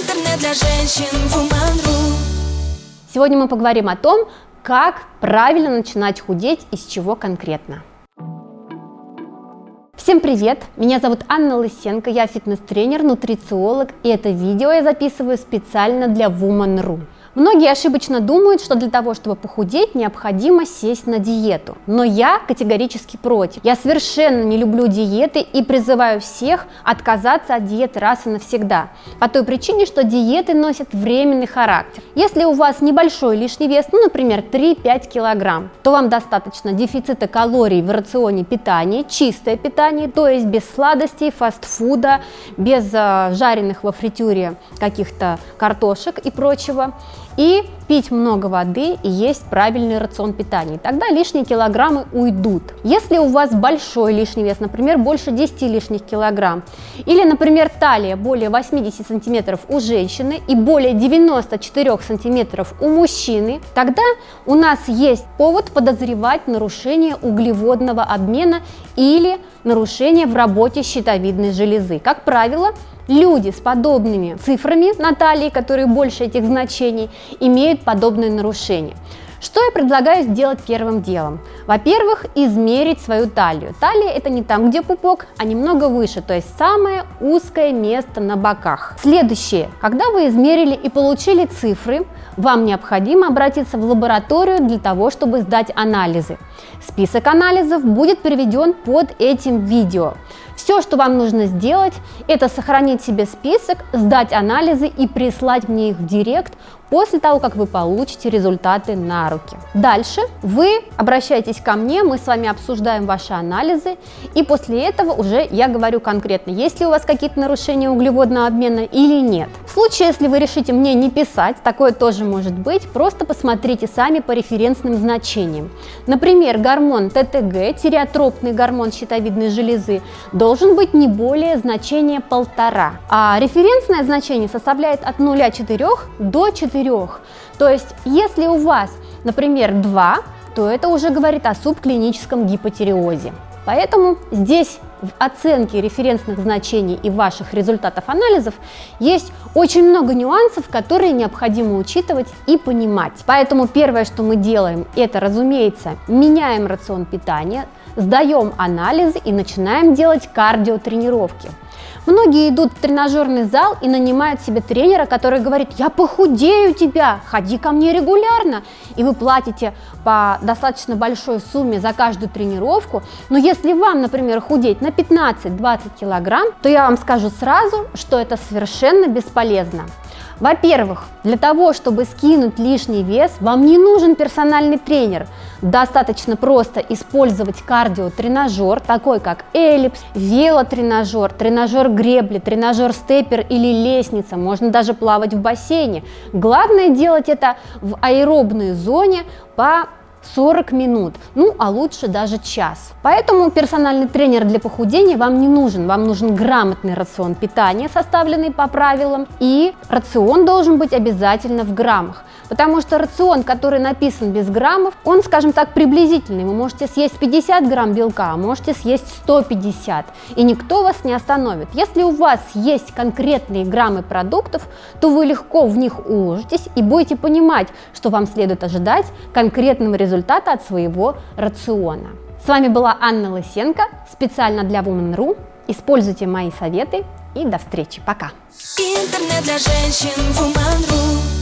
Интернет для женщин Woman.ru Сегодня мы поговорим о том, как правильно начинать худеть и с чего конкретно. Всем привет! Меня зовут Анна Лысенко, я фитнес-тренер, нутрициолог, и это видео я записываю специально для Woman.ru. Многие ошибочно думают, что для того, чтобы похудеть, необходимо сесть на диету. Но я категорически против. Я совершенно не люблю диеты и призываю всех отказаться от диеты раз и навсегда. По той причине, что диеты носят временный характер. Если у вас небольшой лишний вес, ну, например, 3-5 килограмм, то вам достаточно дефицита калорий в рационе питания, чистое питание, то есть без сладостей, фастфуда, без э, жареных во фритюре каких-то картошек и прочего и пить много воды и есть правильный рацион питания. Тогда лишние килограммы уйдут. Если у вас большой лишний вес, например, больше 10 лишних килограмм, или, например, талия более 80 сантиметров у женщины и более 94 сантиметров у мужчины, тогда у нас есть повод подозревать нарушение углеводного обмена или нарушение в работе щитовидной железы. Как правило, Люди с подобными цифрами на талии, которые больше этих значений, имеют подобные нарушения. Что я предлагаю сделать первым делом? Во-первых, измерить свою талию. Талия это не там, где пупок, а немного выше, то есть самое узкое место на боках. Следующее. Когда вы измерили и получили цифры, вам необходимо обратиться в лабораторию для того, чтобы сдать анализы. Список анализов будет приведен под этим видео. Все, что вам нужно сделать, это сохранить себе список, сдать анализы и прислать мне их в директ после того, как вы получите результаты на руки. Дальше вы обращаетесь ко мне, мы с вами обсуждаем ваши анализы, и после этого уже я говорю конкретно, есть ли у вас какие-то нарушения углеводного обмена или нет. В случае, если вы решите мне не писать, такое тоже может быть, просто посмотрите сами по референсным значениям. Например, гормон ТТГ, тиреотропный гормон щитовидной железы, должен быть не более значения полтора, а референсное значение составляет от 0,4 до 4 четырех. То есть, если у вас, например, 2, то это уже говорит о субклиническом гипотиреозе. Поэтому здесь в оценке референсных значений и ваших результатов анализов есть очень много нюансов, которые необходимо учитывать и понимать. Поэтому первое, что мы делаем, это, разумеется, меняем рацион питания, сдаем анализы и начинаем делать кардиотренировки. Многие идут в тренажерный зал и нанимают себе тренера, который говорит, я похудею тебя, ходи ко мне регулярно. И вы платите по достаточно большой сумме за каждую тренировку. Но если вам, например, худеть на 15-20 килограмм, то я вам скажу сразу, что это совершенно бесполезно. Во-первых, для того, чтобы скинуть лишний вес, вам не нужен персональный тренер. Достаточно просто использовать кардиотренажер, такой как эллипс, велотренажер, тренажер гребли, тренажер степер или лестница. Можно даже плавать в бассейне. Главное делать это в аэробной зоне по 40 минут, ну а лучше даже час. Поэтому персональный тренер для похудения вам не нужен. Вам нужен грамотный рацион питания, составленный по правилам, и рацион должен быть обязательно в граммах. Потому что рацион, который написан без граммов, он, скажем так, приблизительный. Вы можете съесть 50 грамм белка, а можете съесть 150, и никто вас не остановит. Если у вас есть конкретные граммы продуктов, то вы легко в них уложитесь и будете понимать, что вам следует ожидать конкретного результата от своего рациона. С вами была Анна Лысенко, специально для Woman.ru. Используйте мои советы и до встречи. Пока. Интернет для женщин Woman.ru